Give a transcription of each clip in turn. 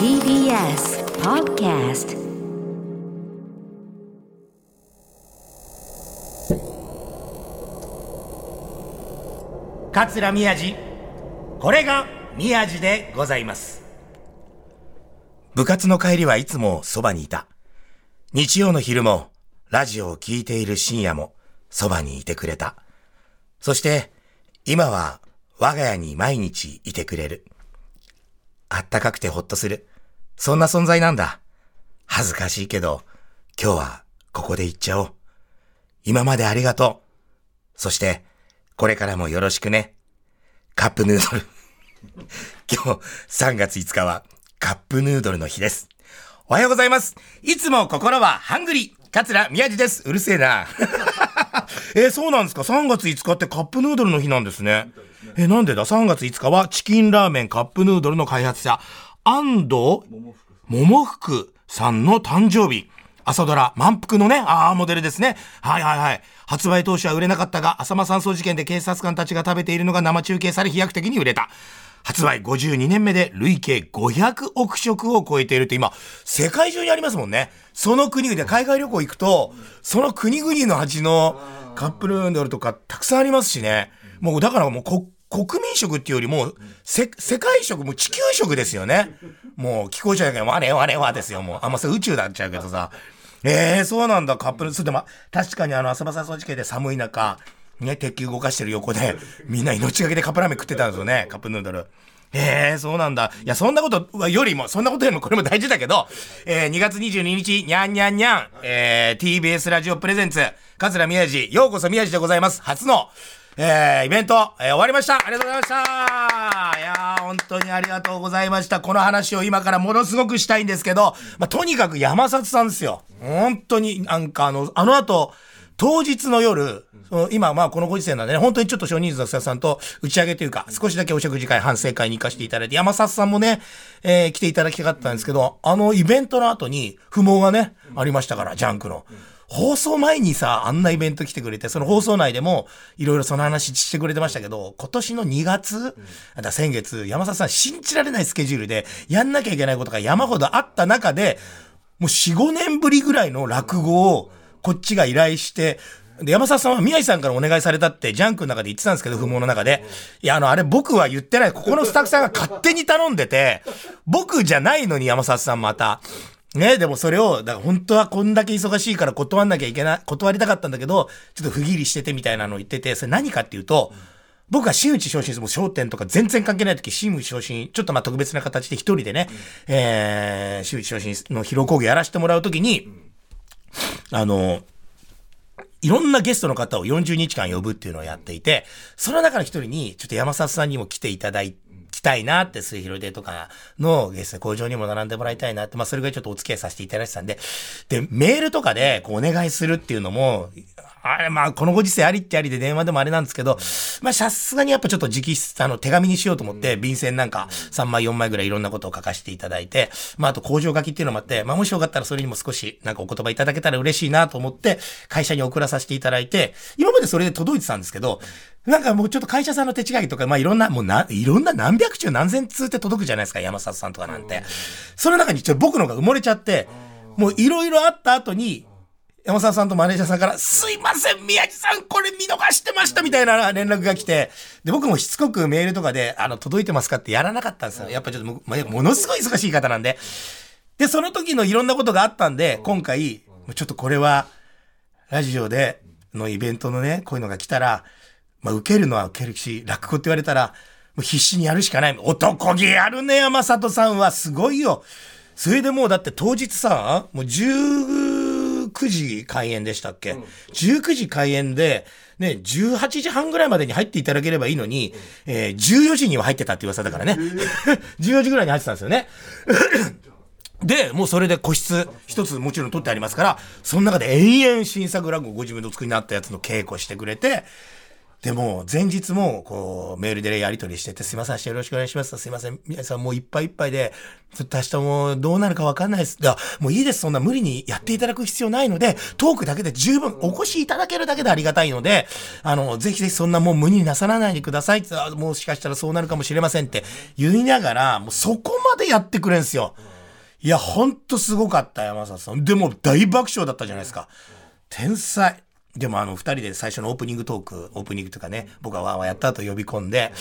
TBS Podcast. 桂宮治。これが宮治でございます。部活の帰りはいつもそばにいた。日曜の昼もラジオを聴いている深夜もそばにいてくれた。そして今は我が家に毎日いてくれる。あったかくてほっとする。そんな存在なんだ恥ずかしいけど今日はここで行っちゃおう今までありがとうそしてこれからもよろしくね。カップヌードル。今日3月5日はカップヌードルの日です。おはようございます。いつも心はハングリー。桂宮治です。うるせえな。えーそうなんですか ?3 月5日ってカップヌードルの日なんですね。えーなんでだ ?3 月5日はチキンラーメンカップヌードルの開発者、安藤桃福さんの誕生日。朝ドラ、満腹のね、ああ、モデルですね。はいはいはい。発売当初は売れなかったが、浅間山荘事件で警察官たちが食べているのが生中継され飛躍的に売れた。発売52年目で累計500億食を超えているって今、世界中にありますもんね。その国々で海外旅行行くと、その国々の味のカップヌードルとかたくさんありますしね。もうだからもうこ国民食っていうよりも、せ、世界食、も地球食ですよね。もう聞こえちゃうけど、我々はですよ、もう。あんまそれ宇宙になっちゃうけどさ。ええー、そうなんだ、カップル。それでも、確かにあの、浅間山荘地形で寒い中、ね、鉄球動かしてる横で、みんな命がけでカップラーメン食ってたんですよね、カップヌードル。ええー、そうなんだ。いや、そんなことよりも、そんなことよりもこれも大事だけど、えー、2月22日、にゃんにゃんにゃん、えー、TBS ラジオプレゼンツ、桂宮治、ようこそ宮治でございます。初の、えー、イベント、えー、終わりました。ありがとうございました。いやー、本当にありがとうございました。この話を今からものすごくしたいんですけど、まあ、とにかく山里さんですよ。本当になんかあの、あの後、当日の夜、その今まあこのご時世なんでね、本当にちょっと少人数のスタッフさんと打ち上げというか、少しだけお食事会、反省会に行かせていただいて、山里さんもね、えー来ていただきたかったんですけど、あのイベントの後に不毛がね、ありましたから、ジャンクの。放送前にさ、あんなイベント来てくれて、その放送内でも、いろいろその話してくれてましたけど、今年の2月、だから先月、山里さん信じられないスケジュールで、やんなきゃいけないことが山ほどあった中で、もう4、5年ぶりぐらいの落語を、こっちが依頼して、で、山里さんは宮治さんからお願いされたって、ジャンクの中で言ってたんですけど、不毛の中で。いや、あの、あれ僕は言ってない。ここのスタッフさんが勝手に頼んでて、僕じゃないのに山里さんまた。ね、でもそれを、だから本当はこんだけ忙しいから断んなきゃいけない、断りたかったんだけど、ちょっと不義理しててみたいなのを言ってて、それ何かっていうと、僕は真打ち昇進、もう商店とか全然関係ない時、真打ち昇進、ちょっとまあ特別な形で一人でね、えー、真打ち昇進の披露講義やらせてもらうときに、あの、いろんなゲストの方を40日間呼ぶっていうのをやっていて、その中の一人に、ちょっと山里さんにも来ていただいきたいなって、末広亭とかのゲスト工場にも並んでもらいたいなって、まあそれぐらいちょっとお付き合いさせていただいてたんで、で、メールとかでこうお願いするっていうのも、あれ、まあ、このご時世ありってありで電話でもあれなんですけど、まあ、さすがにやっぱちょっと直筆、あの、手紙にしようと思って、便箋なんか3枚4枚ぐらいいろんなことを書かせていただいて、まあ、あと工場書きっていうのもあって、まあ、もしよかったらそれにも少しなんかお言葉いただけたら嬉しいなと思って、会社に送らさせていただいて、今までそれで届いてたんですけど、なんかもうちょっと会社さんの手違いとか、まあいろんな、もうな、いろんな何百中何千通って届くじゃないですか、山里さんとかなんて。その中にちょっと僕のが埋もれちゃって、もういろいろあった後に、山沢さんとマネージャーさんから、すいません、宮地さん、これ見逃してましたみたいな連絡が来て、で、僕もしつこくメールとかで、あの、届いてますかってやらなかったんですよ。やっぱちょっとも、まものすごい忙しい方なんで。で、その時のいろんなことがあったんで、今回、ちょっとこれは、ラジオでのイベントのね、こういうのが来たら、まあ、受けるのは受けるし、落語って言われたら、もう必死にやるしかない。男気あるね、山里さんは。すごいよ。それでもうだって当日さ、もう19時開演でしたっけ、?19 時開演で、ね、18時半ぐらいまでに入っていただければいいのに、えー14時には入ってたって噂だからね。14時ぐらいに入ってたんですよね。で、もうそれで個室一つもちろん取ってありますから、その中で延々新作落語ご自分の作りになったやつの稽古してくれて、でも、前日も、こう、メールでやり取りしてて、すいません、明日よろしくお願いします。すいません、皆さんもういっぱいいっぱいで、ちょっと明日もどうなるかわかんないです。いや、もういいです、そんな無理にやっていただく必要ないので、トークだけで十分お越しいただけるだけでありがたいので、あの、ぜひぜひそんなもう無理になさらないでくださいって、あもしかしたらそうなるかもしれませんって言いながら、もうそこまでやってくれんすよ。いや、ほんとすごかった、山里さん。でも大爆笑だったじゃないですか。天才。でもあの、二人で最初のオープニングトーク、オープニングとかね、僕がわーわーやった後呼び込んで、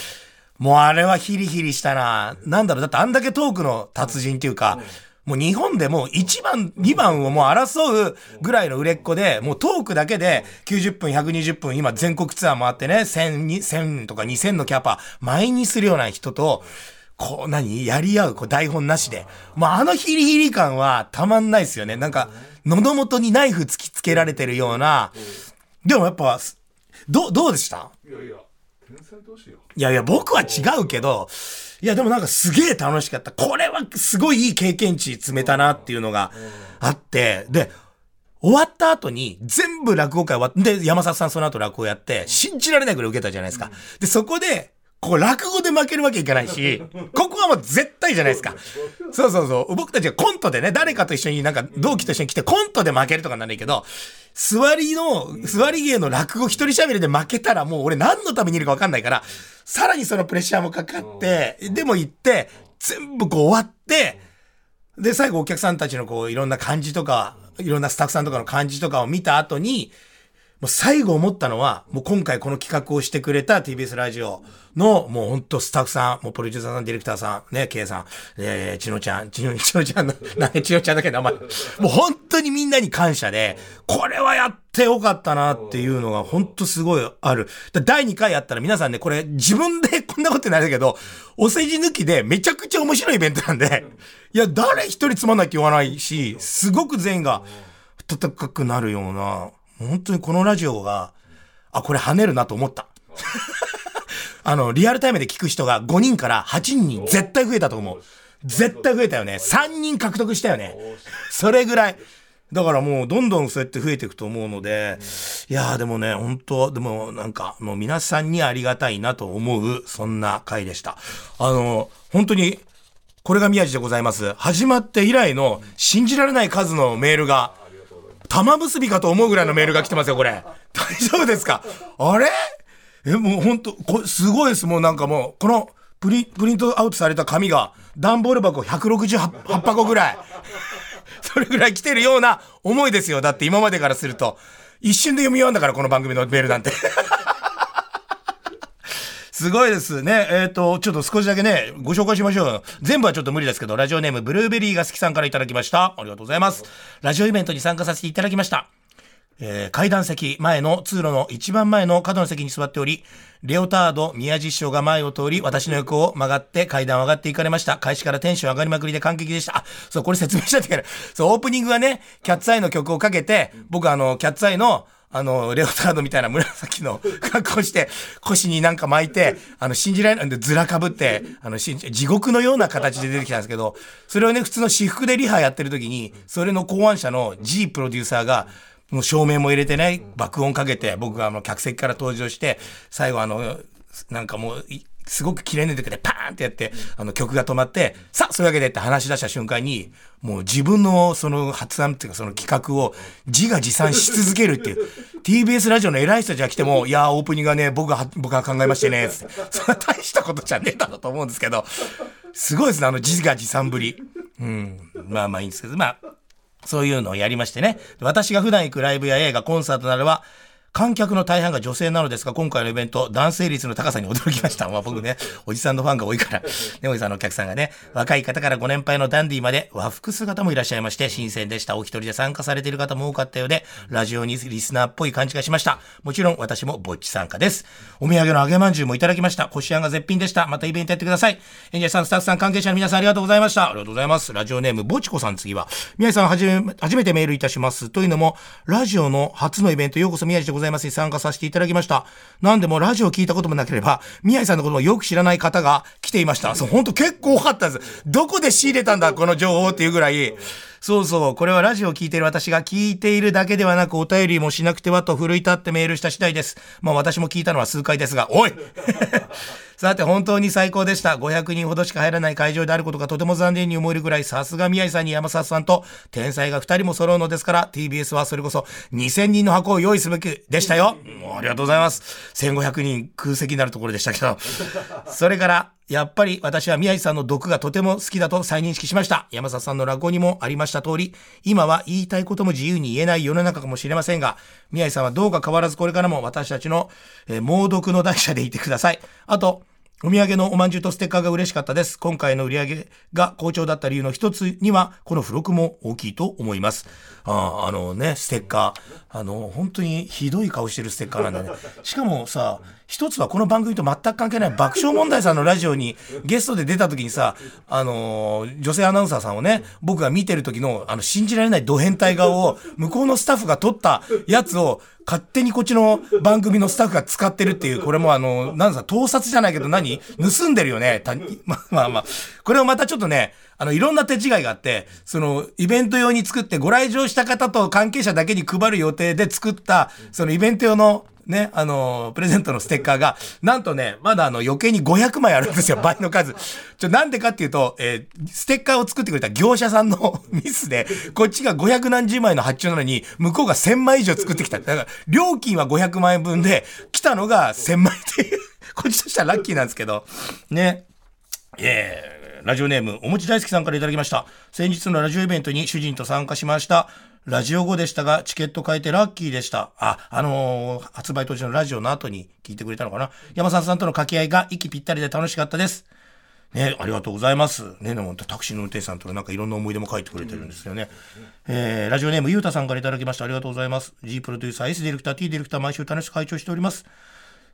もうあれはヒリヒリしたな。なんだろう、だってあんだけトークの達人っていうか、もう日本でも1番、2番をもう争うぐらいの売れっ子で、もうトークだけで90分、120分、今全国ツアー回ってね、1000、1000とか2000のキャパ、毎にするような人と、こう何？やり合う、こう台本なしで。まあ、あのヒリヒリ感はたまんないですよね。なんか、喉元にナイフ突きつけられてるような。でもやっぱ、ど、どうでした？いやいや、天才同士よ。いやいや、僕は違うけど、いや、でもなんかすげえ楽しかった。これはすごいいい経験値詰めたなっていうのがあって、で、終わった後に全部落語会終わって、で、山里さんその後落語やって、信じられないぐらい受けたじゃないですか。で、そこで、こう落語で負けるわけいかないし、ここはもう絶対じゃないですか。そうそうそう。僕たちはコントでね、誰かと一緒になんか同期と一緒に来てコントで負けるとかなんないけど、座りの、座り芸の落語一人喋りで負けたらもう俺何のためにいるか分かんないから、さらにそのプレッシャーもかかって、でも行って、全部こう終わって、で、最後お客さんたちのこういろんな感じとか、いろんなスタッフさんとかの感じとかを見た後に、もう最後思ったのは、もう今回この企画をしてくれた TBS ラジオの、もうほんとスタッフさん、もうプロデューサーさん、ディレクターさん、ね、K さん、えー、ちのちゃん、ちの、ちのちゃんの、なんでちのちゃんだけ名前。もう本当にみんなに感謝で、これはやってよかったなっていうのが本当すごいある。第2回やったら皆さんね、これ自分でこんなことないだけど、お世辞抜きでめちゃくちゃ面白いイベントなんで、いや、誰一人つまんないって言わないし、すごく全員が温かくなるような、本当にこのラジオが、あ、これ跳ねるなと思った。あ の、リアルタイムで聞く人が5人から8人に絶対増えたと思う。絶対増えたよね。3人獲得したよね。それぐらい。だからもうどんどんそうやって増えていくと思うので、いやーでもね、本当でもなんかもう皆さんにありがたいなと思う、そんな回でした。あの、本当に、これが宮地でございます。始まって以来の信じられない数のメールが、玉結びかと思うぐらいのメールが来てますよ、これ。大丈夫ですか？あれ？え、もう本当こすごいです。もうなんかもう、このプリプリントアウトされた紙が、段ボール箱168箱ぐらい。それぐらい来てるような思いですよ。だって今までからすると。一瞬で読み終わんだから、この番組のメールなんて。すごいですね。えっ、と、ちょっと少しだけね、ご紹介しましょう。全部はちょっと無理ですけど、ラジオネーム、ブルーベリーが好きさんからいただきました。ありがとうございます。ラジオイベントに参加させていただきました。えー階段席前の通路の一番前の角の席に座っており、レオタード宮地師匠が前を通り、私の横を曲がって階段を上がっていかれました。開始からテンション上がりまくりで感激でした。あ、そう、これ説明しちゃってから。そう、オープニングはね、キャッツアイの曲をかけて、僕あの、キャッツアイの、あの、レオタードみたいな紫の格好して、腰になんか巻いて、あの、信じられないんで、ずらかぶって、あの、地獄のような形で出てきたんですけど、それをね、普通の私服でリハやってる時に、それの考案者の G プロデューサーが、もう照明も入れてね、爆音かけて、僕があの、客席から登場して、最後あの、なんかもう、すごく綺麗な曲でパーンってやって、あの曲が止まって、さあ、そういうわけでって話し出した瞬間に、もう自分のその発案っていうかその企画を自画自賛し続けるっていう。TBS ラジオの偉い人たちが来ても、いやー、オープニングがね、僕が、僕が考えましてね、つって。そんな大したことじゃねえだろうと思うんですけど、すごいですね、あの自画自賛ぶり。うん。まあまあいいんですけど、まあ、そういうのをやりましてね。私が普段行くライブや映画、コンサートなどは、観客の大半が女性なのですが、今回のイベント、男性率の高さに驚きました。まあ僕ね、おじさんのファンが多いから、ね、おじさんのお客さんがね、若い方からご年配のダンディーまで和服姿もいらっしゃいまして、新鮮でした。お一人で参加されている方も多かったようで、ラジオにリスナーっぽい感じがしました。もちろん私もぼっち参加です。お土産の揚げまんじゅうもいただきました。こしあんが絶品でした。またイベントやってください。演者さん、スタッフさん、関係者の皆さんありがとうございました。ありがとうございます。ラジオネーム、ぼちこさん次は、宮治さんはじめ、初めてメールいたします。というのも、ラジオの初のイベント、ようこそ宮治でごございますに参加させていただきました。なんでも、ラジオ聞いたこともなければ、宮井さんのこともよく知らない方が来ていました。そう、本当結構多かったです。どこで仕入れたんだ、この情報っていうぐらい。そうそう、これはラジオを聞いている私が聞いているだけではなく、お便りもしなくてはと奮い立ってメールした次第です。まあ私も聞いたのは数回ですが、おい さて、本当に最高でした。500人ほどしか入らない会場であることがとても残念に思えるぐらい、さすが宮井さんに山里さんと天才が2人も揃うのですから、TBS はそれこそ2000人の箱を用意すべきでしたよ。もうありがとうございます。1500人空席になるところでしたけど。それから、やっぱり私は宮治さんの毒がとても好きだと再認識しました。山里さんの落語にもありました通り、今は言いたいことも自由に言えない世の中かもしれませんが、宮治さんはどうか変わらずこれからも私たちの、えー猛毒の大者でいてください。あと、お土産のおまんじゅうとステッカーが嬉しかったです。今回の売り上げが好調だった理由の一つには、この付録も大きいと思います。あああのね、ステッカー。あの、本当にひどい顔してるステッカーなんだね。しかもさ、一つはこの番組と全く関係ない爆笑問題さんのラジオにゲストで出た時にさ、あのー女性アナウンサーさんをね、僕が見てる時の、あの、信じられないド変態顔を、向こうのスタッフが撮ったやつを、勝手にこっちの番組のスタッフが使ってるっていう、これもあの、なんさ、盗撮じゃないけど何？盗んでるよね。まあまあまあ。これをまたちょっとね、あの、いろんな手違いがあって、その、イベント用に作って、ご来場した方と関係者だけに配る予定で作った、そのイベント用の、ね、あの、プレゼントのステッカーが、なんとね、まだあの余計に500枚あるんですよ、倍の数。ちょ、なんでかっていうと、えーステッカーを作ってくれた業者さんの ミスで、こっちが500何十枚の発注なのに、向こうが1000枚以上作ってきた。だから、料金は500万円分で、来たのが1000枚っていう、こっちとしてはラッキーなんですけど、ね。えーラジオネーム、おもち大好きさんからいただきました。先日のラジオイベントに主人と参加しました。ラジオ後でしたが、チケット変えてラッキーでした。あ、あのー発売当時のラジオの後に聞いてくれたのかな。山里さんとの掛け合いが息ぴったりで楽しかったです。ね、ありがとうございます。ね、でもタクシーの運転手さんとのなんかいろんな思い出も書いてくれてるんですよね。えーラジオネームゆうたさんからいただきました。ありがとうございます。G プロデューサー、S ディレクター、T ディレクター、毎週楽しく会長しております。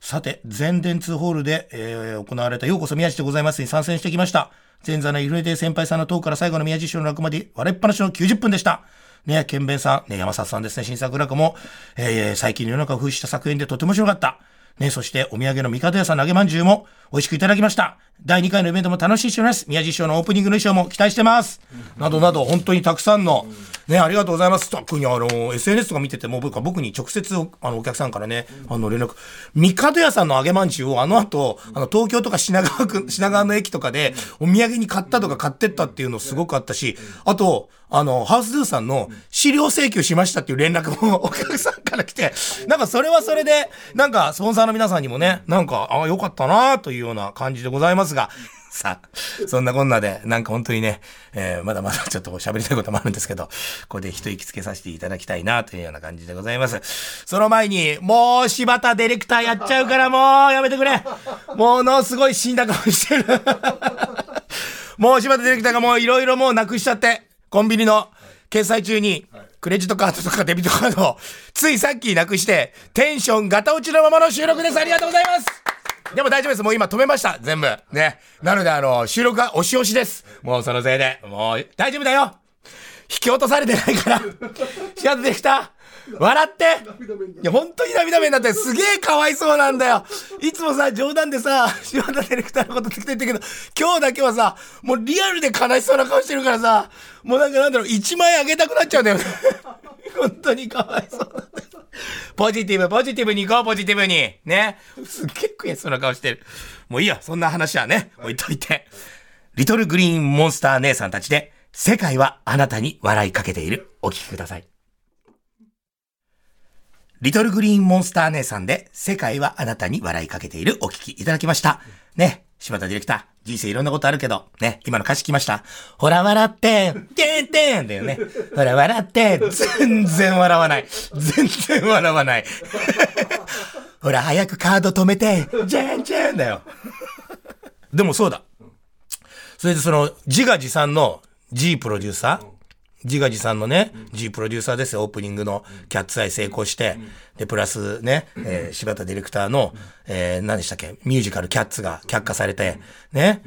さて、全電通ホールで、えー行われたようこそ宮地でございますに参戦してきました。前座のイルネデ先輩さんのトークから最後の宮地師匠の落まで笑いっぱなしの90分でした。ね、ケンベンさん、ね、山里さんですね、新作落語も、えー最近の世の中を風刺した作品でとても面白かった。ね、そしてお土産の三方屋さんの揚げまんじゅうも美味しくいただきました。第2回のイベントも楽しみにしております。宮地師匠のオープニングの衣装も期待してます。などなど、本当にたくさんの、ね、ありがとうございます。特にあの、SNS とか見てても、僕は僕に直接おあのお客さんからね、あの連絡、三方屋さんの揚げまんじゅうをあの後、あの東京とか品川区、品川の駅とかでお土産に買ったとか買ってったっていうのすごくあったし、あと、あの、ハウスドゥさんの資料請求しましたっていう連絡も お客さんから来て、なんかそれはそれで、なんかスポンサーの皆さんにもね、なんか、ああ、よかったなというような感じでございますが、さあ、そんなこんなで、なんか本当にね、えーまだまだちょっと喋りたいこともあるんですけど、ここで一息つけさせていただきたいなというような感じでございます。その前に、もう柴田ディレクターやっちゃうから もうやめてくれものすごい死んだ顔してる。もう柴田ディレクターがもういろいろもうなくしちゃって、コンビニの決済中に、クレジットカードとかデビットカードを、ついさっきなくして、テンションガタ落ちのままの収録です。ありがとうございますでも大丈夫です。もう今止めました。全部。ね。なので、あの、収録が押し押しです。もうそのせいで。もう、大丈夫だよ引き落とされてないから。幸せでした。笑っていや、本当に涙目になってすげえかわいそうなんだよ。いつもさ、冗談でさ、柴田ディレクターのこと適当に言ってるけど、今日だけはさ、もうリアルで悲しそうな顔してるからさ、もうなんかなんだろう、1万円あげたくなっちゃうんだよね。本当にかわいそうなんだよ。ポジティブ、ポジティブに行こう、ポジティブに。ね。すっげえ悔しそうな顔してる。もういいや、そんな話はね、置いといて。リトルグリーンモンスター姉さんたちで、世界はあなたに笑いかけている。お聞きください。リトルグリーンモンスター姉さんで、世界はあなたに笑いかけている。お聞きいただきました。ね、柴田ディレクター。人生いろんなことあるけど、ね、今の歌詞来ました？ほら笑ってん、てんてんだよね。ほら笑って、全然笑わない。全然笑わない。ほら早くカード止めて、じゃんじゃんだよ。でもそうだ。それでその、自画自賛の G プロデューサー、自画自賛のね、G プロデューサーですよ、オープニングのキャッツアイ成功して、で、プラスね、えー柴田ディレクターの、えー何でしたっけ、ミュージカルキャッツが却下されて、ね、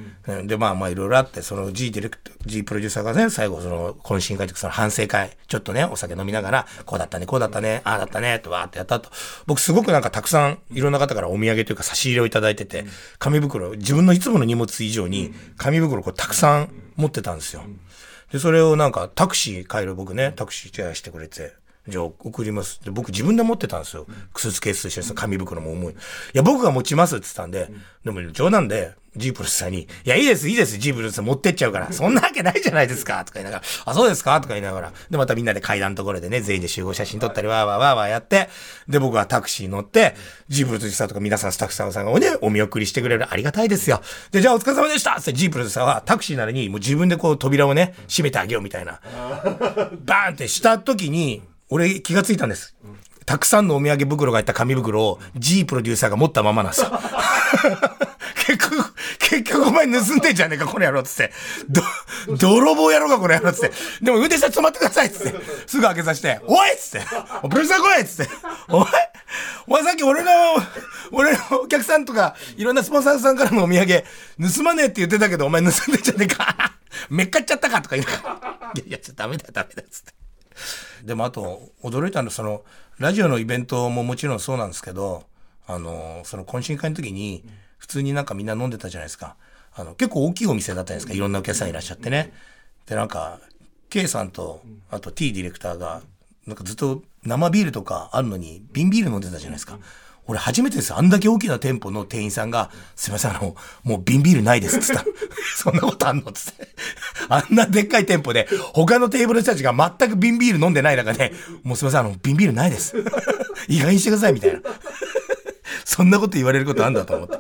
で、まあまあいろいろあって、その G ディレクター、G プロデューサーがね、最後その懇親会とかその反省会、ちょっとね、お酒飲みながら、こうだったね、こうだったね、ああだったね、とわーってやったと。僕すごくなんかたくさんいろんな方からお土産というか差し入れをいただいてて、紙袋、自分のいつもの荷物以上に紙袋こうたくさん持ってたんですよ。で、それをなんかタクシー帰る僕ね、タクシーシェアしてくれて、じゃあ送ります。で、僕自分で持ってたんですよ。スーツケースとしてその紙袋も重い。いや、僕が持ちますって言ったんで、でも冗談で、ジープルスさんに、いや、いいです、いいです、ジープルスさん持ってっちゃうから、そんなわけないじゃないですか、とか言いながら、あ、そうですかとか言いながら、で、またみんなで階段のところでね、全員で集合写真撮ったり、わーわーわーわーやって、で、僕はタクシー乗って、ジープルスさんとか皆さんスタッフさんさんがね、お見送りしてくれる、ありがたいですよ。で、じゃあお疲れ様でしたってジープルスさんはタクシーなのに、もう自分でこう扉をね、閉めてあげようみたいな。バーンってした時に、俺気がついたんです。たくさんのお土産袋が入った紙袋を G プロデューサーが持ったままなんですよ。結局、結局お前盗んでんじゃねえか、この野郎っつって。ど、泥棒野郎か、この野郎っつって。でも運転手さん止まってくださいっつって。すぐ開けさせて、おいっつって。おプロデューサー来いっつって。お前、お前さっき俺の、俺のお客さんとか、いろんなスポンサーさんからのお土産、盗まねえって言ってたけど、お前盗んでんじゃねえか。めっかっちゃったかとか言うから。いやいや、ちょっとダメだよ、ダメだよ、つって。でもあと驚いたのはそのラジオのイベントももちろんそうなんですけどあのその懇親会の時に普通になんかみんな飲んでたじゃないですか。あの結構大きいお店だったじゃないですか。いろんなお客さんいらっしゃってね。でなんか K さんとあと T ディレクターがなんかずっと生ビールとかあるのに瓶ビール飲んでたじゃないですか。俺初めてです。あんだけ大きな店舗の店員さんが、すいません、あの、もう瓶ビールないですっつった。そんなことあんのっつって。あんなでっかい店舗で、他のテーブルの人たちが全く瓶ビール飲んでない中で、もうすいません、あの、瓶ビールないです。意外にしてください、みたいな。そんなこと言われることあんだと思って。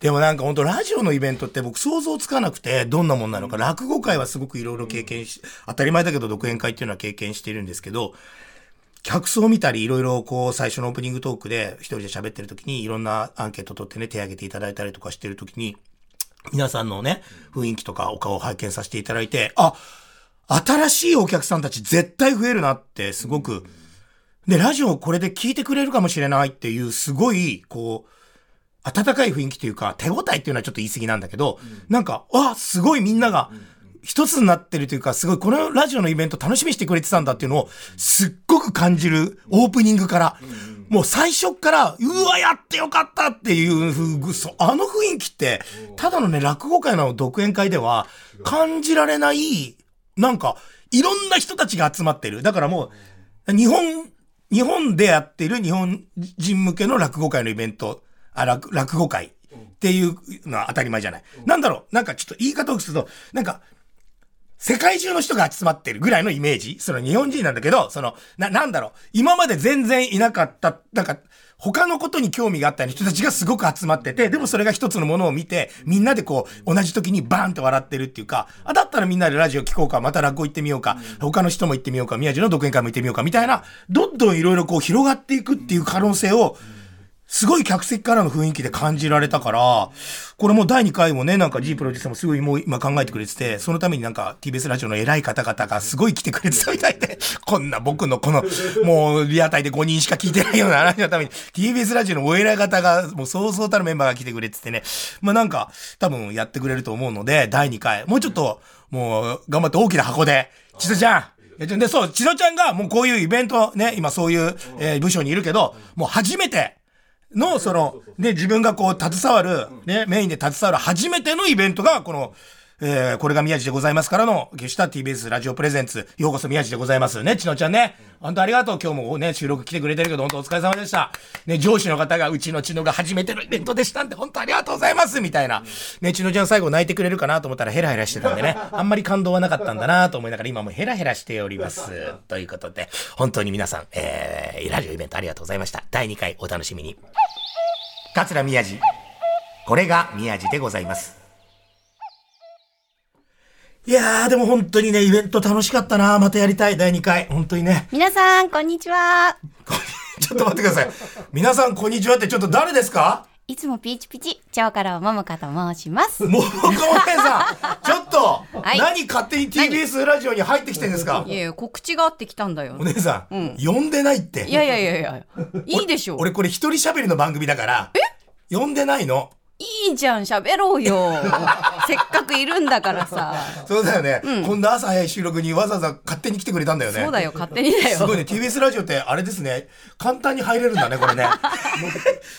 でもなんか本当ラジオのイベントって僕想像つかなくてどんなもんなのか。落語会はすごくいろいろ経験し、当たり前だけど独演会っていうのは経験してるんですけど、客層見たりいろいろこう最初のオープニングトークで一人で喋ってる時にいろんなアンケート取ってね手挙げていただいたりとかしてる時に皆さんのね雰囲気とかお顔を拝見させていただいて、あ、新しいお客さんたち絶対増えるなってすごく、で、ラジオをこれで聞いてくれるかもしれないっていうすごいこう、温かい雰囲気というか、手応えっていうのはちょっと言い過ぎなんだけど、なんか、あ、すごいみんなが、一つになってるというか、すごいこのラジオのイベント楽しみにしてくれてたんだっていうのを、すっごく感じるオープニングから、もう最初から、うわ、やってよかったっていうふう、そあの雰囲気って、ただのね、落語会の独演会では、感じられない、なんか、いろんな人たちが集まってる。だからもう、日本、日本でやってる日本人向けの落語会のイベント、あ、落落語会。っていうのは当たり前じゃない。なんだろう。なんかちょっと言い方をすると、なんか、世界中の人が集まってるぐらいのイメージ？その日本人なんだけど、その、な、なんだろう？今まで全然いなかった、なんか、他のことに興味があった人たちがすごく集まってて、でもそれが一つのものを見て、みんなでこう、同じ時にバーンって笑ってるっていうか、あ、だったらみんなでラジオ聞こうか、また落語行ってみようか、他の人も行ってみようか、宮地の独演会も行ってみようか、みたいな、どんどんいろいろこう広がっていくっていう可能性を、すごい客席からの雰囲気で感じられたから、これもう第2回もね、なんか G プロデューサーもすごいもう今考えてくれてて、そのためになんか TBS ラジオの偉い方々がすごい来てくれてたみたいで、こんな僕のこの、もうリアタイで5人しか聞いてないような話のために、TBS ラジオのお偉い方が、もうそうそうたるメンバーが来てくれててね、まあなんか多分やってくれると思うので、第2回、もうちょっと、もう頑張って大きな箱で、ちさちゃん、で、そう、千乃ちゃんがもうこういうイベントね、今そういう、えー部署にいるけど、もう初めての、その、ね、自分がこう携わる、ね、メインで携わる初めてのイベントが、この、えー、これが宮地でございますからの、下した TBS ラジオプレゼンツ、ようこそ宮地でございます。ね、千乃ちゃんね。本当ありがとう。今日もね、収録来てくれてるけど、本当お疲れ様でした。ね、上司の方が、うちの千乃が初めてのイベントでしたんで、本当ありがとうございます。みたいな。ね、千乃ちゃん最後泣いてくれるかなと思ったらヘラヘラしてたんでね、あんまり感動はなかったんだなと思いながら、今もヘラヘラしております。ということで、本当に皆さん、えー、ラジオイベントありがとうございました。第2回お楽しみに。桂宮治。これが宮治でございます。いやー、でも本当にね、イベント楽しかったなまたやりたい、第2回。本当にね。皆さん、こんにちは。ちょっと待ってください。皆さん、こんにちはって、ちょっと誰ですか？いつもピーチピチ、超からももかと申します。もう、岡本さん、ちょっと、はい何勝手に TBS ラジオに入ってきてんですか？いやいや、告知があってきたんだよお。姉さん、呼んでないって。いやいやいやいや、いいでしょう。俺これ一人喋りの番組だから、呼んでないの。いいじゃん喋ろうよ。せっかくいるんだからさ。そうだよね、こん。な朝早い収録にわざわざ勝手に来てくれたんだよね。そうだよ勝手にだよ。すごいね。TBS ラジオってあれですね。簡単に入れるんだねこれね。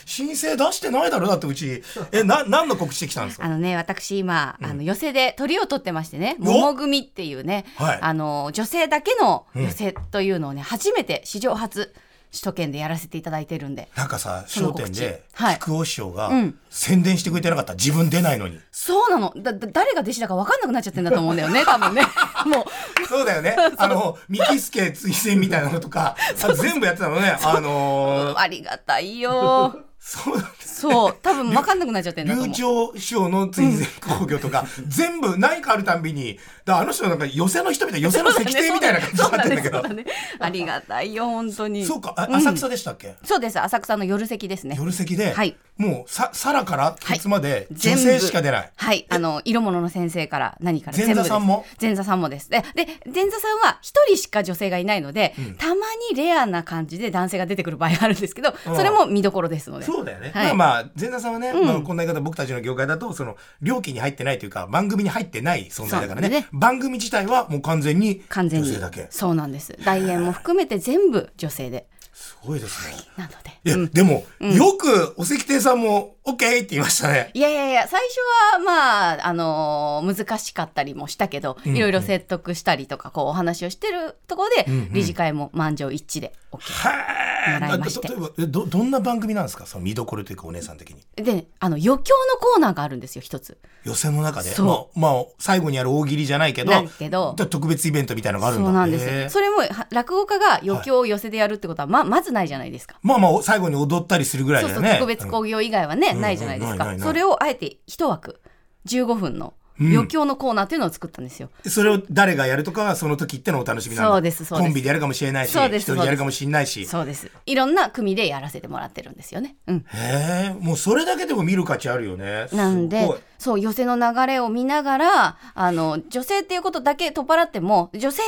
申請出してないだろだってうち。えな何の告知してきたんですか？あのね私今、あの寄席で鳥を取ってましてねお桃組っていうね、はい。あの女性だけの寄席というのをね、初めて史上初首都圏でやらせていただいてるんで。なんかさ『笑点』ではい。木久扇師匠がうん。宣伝してくれてなかった。自分出ないのに。そうなの。だだ誰が弟子だか分かんなくなっちゃってんだと思うんだよね 多分ね。もう。そうだよね。あの三木助追選みたいなのとか あ全部やってたのね。あのー。ありがたいよそうなんですそう。多分分かんなくなっちゃってんだと思流う。暢師匠の追善工業とか、全部何かあるたんびにだからあの人なんか寄せの人みたいな寄せの石庭みたいな感じになってんだけど。そうだねそうだねありがたいよ本当に。そうか浅草でしたっけ、そうです浅草の夜席ですね。夜席で、はいもうさ皿からケツまで女性しか出ない、はい、あの色物の先生から何から前座さんも？前座さんもです。でで前座さんは一人しか女性がいないので、たまにレアな感じで男性が出てくる場合があるんですけど、うん。それも見どころですので。そうだよね、はい。まあまあ前座さんはね、まあ、こんな言い方僕たちの業界だとその料金に入ってないというか番組に入ってない存在だからね。ね。番組自体はもう完全に完全に。女性だけ。そうなんです。大演も含めて全部女性ですごいですね、なので。いや、でも、よくお石亭さんも OK って言いましたね。いやいやいや最初はまああのー難しかったりもしたけど、いろいろ説得したりとかこうお話をしてるところで、理事会も満場一致で OK はもらいまして。例えばえどどんな番組なんですか？その見どころというかお姉さん的に。であの余興のコーナーがあるんですよ一つ。予選の中で。そう。まあ、まあ、最後にある大喜利じゃないけどけどだ特別イベントみたいなのがあるんだ。そうなんです。それもは落語家が余興を寄せでやるってことはままずないじゃないですか。まあまあ最後に踊ったりするぐらいだよね。そうそう特別興行以外はね、ないじゃないですか。それをあえて一枠15分の余興のコーナーっていうのを作ったんですよ、それを誰がやるとかはその時ってのお楽しみなんだ。そうですそうです。コンビでやるかもしれないしそうです一人でやるかもしれないし。そうです。いろんな組でやらせてもらってるんですよね。うん。へえもうそれだけでも見る価値あるよね。なんでそう寄せの流れを見ながらあの女性っていうことだけ取っ払っても女性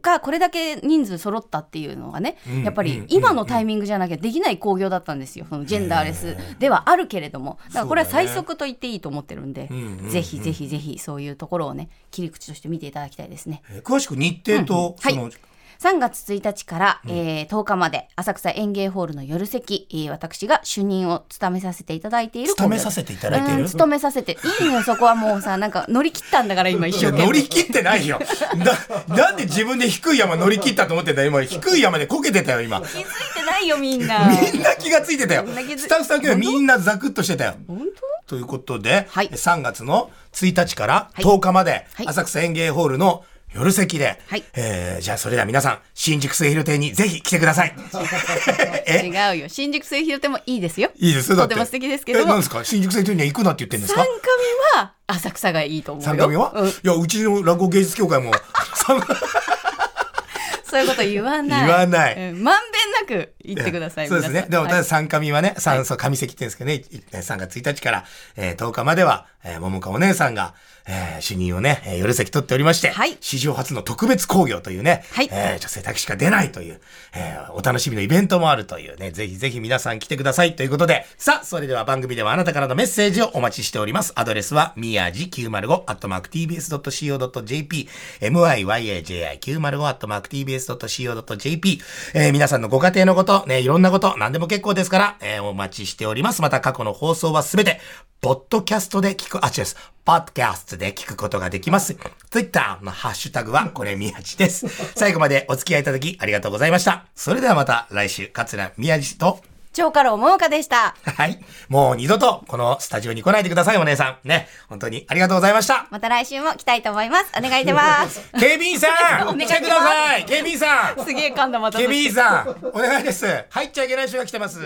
がこれだけ人数揃ったっていうのがね、うんやっぱりうん今のタイミングじゃなきゃできない興行だったんですよそのジェンダーレス。ではあるけれども。だからこれは最速と言っていいと思ってるんで、んうんうん。ぜひぜひぜひそういうところをね切り口として見ていただきたいですね。えー詳しく日程と、はい。その3月1日から、えー10日まで浅草園芸ホールの夜席、えー私が主任を務めさせていただいている務めさせていただいている？うん務めさせていいのよ そこはもうさなんか乗り切ったんだから今一生懸命。乗り切ってないよ。ななんで自分で低い山乗り切ったと思ってんだよ今。低い山でこけてたよ今。気づいてないよみんな。みんな気がついてたよ。スタッフさんみんなザクッとしてたよ。本ということで、はい。3月の1日からはい。10日まで、はい。浅草園芸ホールの夜席で、はい。えーじゃあそれでは皆さん、新宿末広亭にぜひ来てください。え 違うよ。新宿末広亭もいいですよ。いいです。とても素敵ですけど。え、なんですか？新宿末広亭には行くなって言ってるんです三か上は浅草がいいと思うよ。三上は、うん。いや、うちの落語芸術協会も、三 そういうこと言わない。言わない。うん。べんなく言ってくださいそうですね。でも、たはい。だ三上はね、三、そう、上席って言うんですけどね、い3月1日から、えー10日までは、えー、桃香お姉さんが、えー主任をね、えー夜席取っておりまして、はい。史上初の特別興行というね、はい。えー女性だけしか出ないという、えーお楽しみのイベントもあるというね、ぜひぜひ皆さん来てくださいということで、さあ、それでは番組ではあなたからのメッセージをお待ちしております。アドレスは、みやじ905、アットマーク tbs.co.jp、myaji905、アットマーク tbs.co.jp、えー皆さんのごご家庭のこと、ね、いろんなこと、何でも結構ですから、えーお待ちしております。また過去の放送はすべて、ポッドキャストで聞く、あ、違うです。ポッドキャストで聞くことができます。Twitter のハッシュタグは、これ、宮地です。最後までお付き合いいただきありがとうございました。それではまた来週、桂宮地と、超過労桃香でした。はい。もう二度とこのスタジオに来ないでください、お姉さん。ね。本当にありがとうございました。また来週も来たいと思います。お願いします。警備員さん来てください警備員さん。すげえ噛んだまた。警備員さんお願いです。入っちゃいけない人が来てます